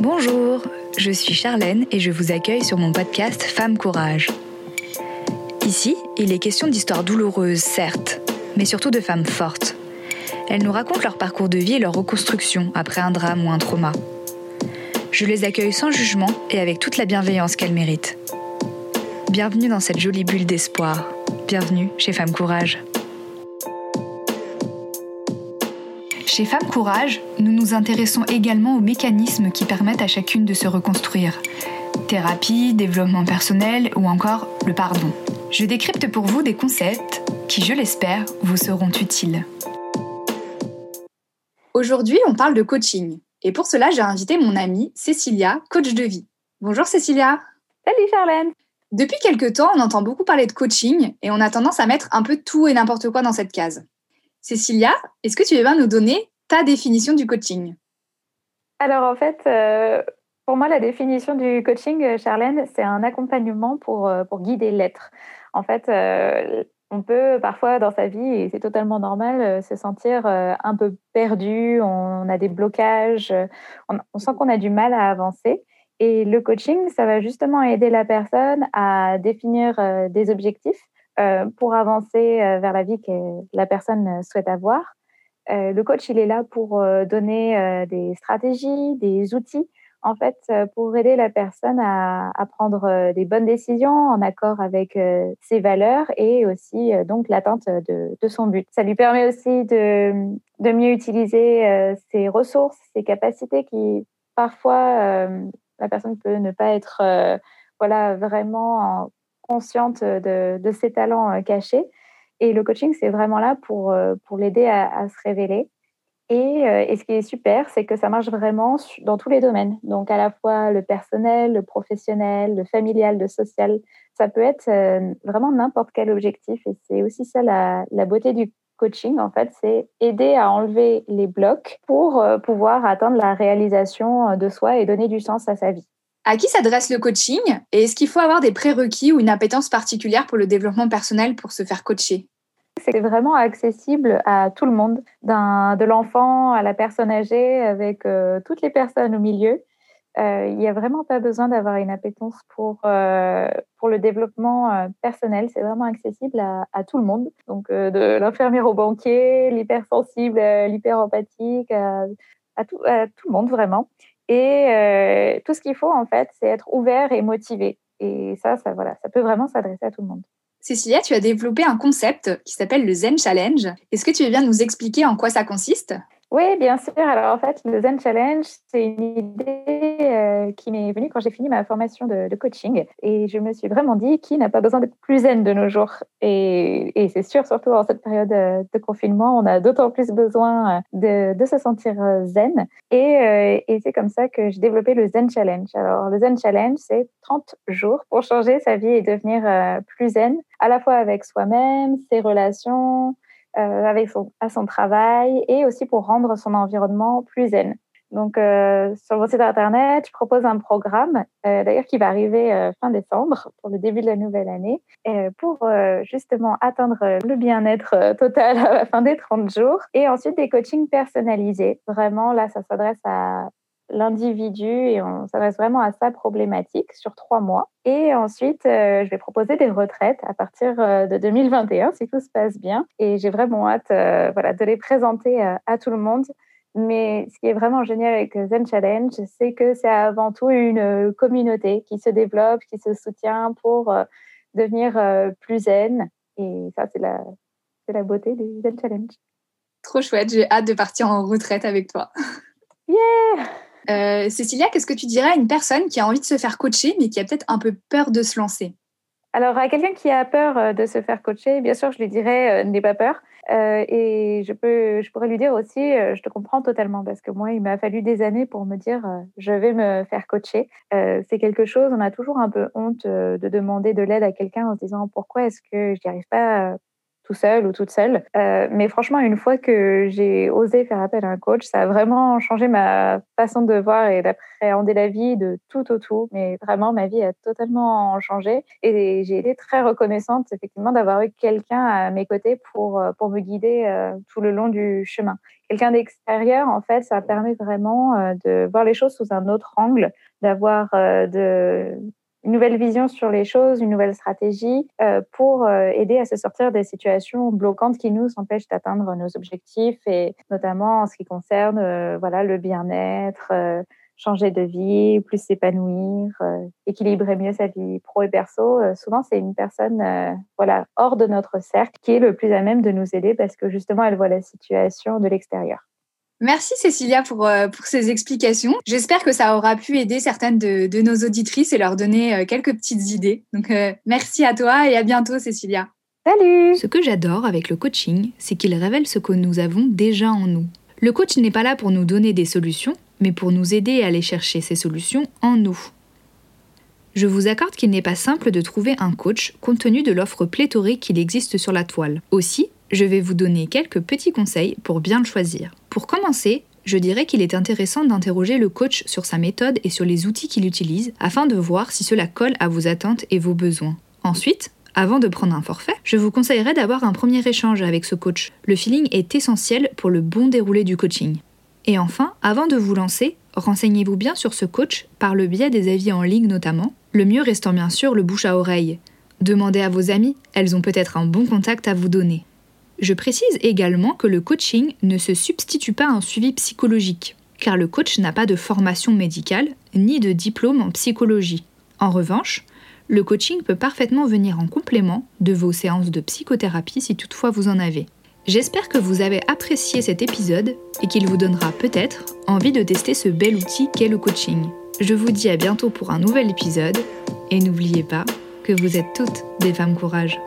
Bonjour, je suis Charlène et je vous accueille sur mon podcast Femme Courage. Ici, il est question d'histoires douloureuses, certes, mais surtout de femmes fortes. Elles nous racontent leur parcours de vie et leur reconstruction après un drame ou un trauma. Je les accueille sans jugement et avec toute la bienveillance qu'elles méritent. Bienvenue dans cette jolie bulle d'espoir. Bienvenue chez Femme Courage. Chez Femme Courage, nous nous intéressons également aux mécanismes qui permettent à chacune de se reconstruire. Thérapie, développement personnel ou encore le pardon. Je décrypte pour vous des concepts qui, je l'espère, vous seront utiles. Aujourd'hui, on parle de coaching. Et pour cela, j'ai invité mon amie Cécilia, coach de vie. Bonjour Cécilia. Salut Charlène. Depuis quelques temps, on entend beaucoup parler de coaching et on a tendance à mettre un peu tout et n'importe quoi dans cette case. Cécilia, est-ce que tu veux bien nous donner ta définition du coaching? Alors en fait, euh, pour moi, la définition du coaching, euh, Charlène, c'est un accompagnement pour, euh, pour guider l'être. En fait, on peut parfois dans sa vie, et c'est totalement normal, se sentir un peu perdu, on a des blocages, on sent qu'on a du mal à avancer. Et le coaching, ça va justement aider la personne à définir des objectifs, pour avancer euh, vers la vie que la personne euh, souhaite avoir. le coach, il est là pour donner des stratégies, des outils, en fait, pour aider la personne à, prendre des bonnes décisions en accord avec ses valeurs et aussi donc l'atteinte de, son but. Ça lui permet aussi de, mieux utiliser ses ressources, ses capacités qui parfois la personne peut ne pas être voilà vraiment consciente de, de ses talents euh, cachés. Et le coaching, c'est vraiment là pour, euh, pour l'aider à, se révéler. Et, euh, et, ce qui est super, c'est que ça marche vraiment dans tous les domaines. Donc, à la fois le personnel, le professionnel, le familial, le social. Ça peut être vraiment n'importe quel objectif. Et c'est aussi ça la, la, beauté du coaching, en fait, c'est aider à enlever les blocs pour pouvoir atteindre la réalisation de soi et donner du sens à sa vie. À qui s'adresse le coaching et est-ce qu'il faut avoir des prérequis ou une appétence particulière pour le développement personnel pour se faire coacher? C'est vraiment accessible à tout le monde, de l'enfant à la personne âgée, avec euh, toutes les personnes au milieu. Euh, il n'y a vraiment pas besoin d'avoir une appétence pour, euh, pour le développement personnel. C'est vraiment accessible à, tout le monde. Donc, de l'infirmière au banquier, l'hypersensible, l'hyperempathique, à, tout, à tout le monde vraiment. Et euh, tout ce qu'il faut, en fait, c'est être ouvert et motivé. Et ça, ça, voilà, ça peut vraiment s'adresser à tout le monde. Cécilia, tu as développé un concept qui s'appelle le Zen Challenge. Est-ce que tu veux bien nous expliquer en quoi ça consiste? Oui, bien sûr. Alors en fait, le Zen Challenge, c'est une idée euh, qui m'est venue quand j'ai fini ma formation de, coaching. Et je me suis vraiment dit, qui n'a pas besoin d'être plus zen de nos jours? Et, c'est sûr, surtout en cette période euh, de confinement, on a d'autant plus besoin euh, de, se sentir zen. Et, c'est comme ça que j'ai développé le Zen Challenge. Alors le Zen Challenge, c'est 30 jours pour changer sa vie et devenir plus zen, à la fois avec soi-même, ses relations, avec à son travail et aussi pour rendre son environnement plus zen. Donc, euh, sur mon site internet, je propose un programme, euh, d'ailleurs qui va arriver fin décembre pour le début de la nouvelle année, pour justement atteindre le bien-être total à la fin des 30 jours. Et ensuite, des coachings personnalisés. Vraiment, là, ça s'adresse à l'individu et on s'adresse vraiment à sa problématique sur trois mois. Et ensuite, euh, je vais proposer des retraites à partir euh, de 2021 si tout se passe bien. Et j'ai vraiment hâte euh, voilà, de les présenter à tout le monde. Mais ce qui est vraiment génial avec Zen Challenge, c'est que c'est avant tout une communauté qui se développe, qui se soutient pour devenir plus zen. Et ça, c'est la, la beauté du Zen Challenge. Trop chouette, j'ai hâte de partir en retraite avec toi. Yeah euh, Cécilia, qu'est-ce que tu dirais à une personne qui a envie de se faire coacher, mais qui a peut-être un peu peur de se lancer? Alors, à quelqu'un qui a peur euh, de se faire coacher, bien sûr, je lui dirais euh, n'aie pas peur. et je, peux, je pourrais lui dire aussi, je te comprends totalement, parce que moi, il m'a fallu des années pour me dire, je vais me faire coacher. c'est quelque chose, on a toujours un peu honte de demander de l'aide à quelqu'un en se disant, pourquoi est-ce que je n'y arrive pas tout seul ou toute seule. Euh, mais franchement, une fois que j'ai osé faire appel à un coach, ça a vraiment changé ma façon de voir et d'appréhender la vie de tout au tout. Mais vraiment, ma vie a totalement changé et j'ai été très reconnaissante effectivement d'avoir eu quelqu'un à mes côtés pour, euh, pour me guider euh, tout le long du chemin. Quelqu'un d'extérieur, en fait, ça permet vraiment de voir les choses sous un autre angle, d'avoir de une nouvelle vision sur les choses, une nouvelle stratégie euh, pour euh, aider à se sortir des situations bloquantes qui nous empêchent d'atteindre nos objectifs et notamment en ce qui concerne euh, voilà le bien-être, changer de vie, plus s'épanouir, équilibrer mieux sa vie pro et perso. souvent, c'est une personne voilà hors de notre cercle qui est le plus à même de nous aider parce que justement, elle voit la situation de l'extérieur. Merci Cécilia pour, euh, pour ces explications. J'espère que ça aura pu aider certaines de, de nos auditrices et leur donner euh, quelques petites idées. Donc euh, merci à toi et à bientôt Cécilia. Salut Ce que j'adore avec le coaching, c'est qu'il révèle ce que nous avons déjà en nous. Le coach n'est pas là pour nous donner des solutions, mais pour nous aider à aller chercher ces solutions en nous. Je vous accorde qu'il n'est pas simple de trouver un coach compte tenu de l'offre pléthorique qu'il existe sur la toile. Aussi, je vais vous donner quelques petits conseils pour bien le choisir. Pour commencer, je dirais qu'il est intéressant d'interroger le coach sur sa méthode et sur les outils qu'il utilise afin de voir si cela colle à vos attentes et vos besoins. Ensuite, avant de prendre un forfait, je vous conseillerais d'avoir un premier échange avec ce coach. Le feeling est essentiel pour le bon déroulé du coaching. Et enfin, avant de vous lancer, renseignez-vous bien sur ce coach par le biais des avis en ligne notamment, le mieux restant bien sûr le bouche à oreille. Demandez à vos amis, elles ont peut-être un bon contact à vous donner. Je précise également que le coaching ne se substitue pas à un suivi psychologique, car le coach n'a pas de formation médicale ni de diplôme en psychologie. En revanche, le coaching peut parfaitement venir en complément de vos séances de psychothérapie si toutefois vous en avez. J'espère que vous avez apprécié cet épisode et qu'il vous donnera peut-être envie de tester ce bel outil qu'est le coaching. Je vous dis à bientôt pour un nouvel épisode et n'oubliez pas que vous êtes toutes des femmes courage.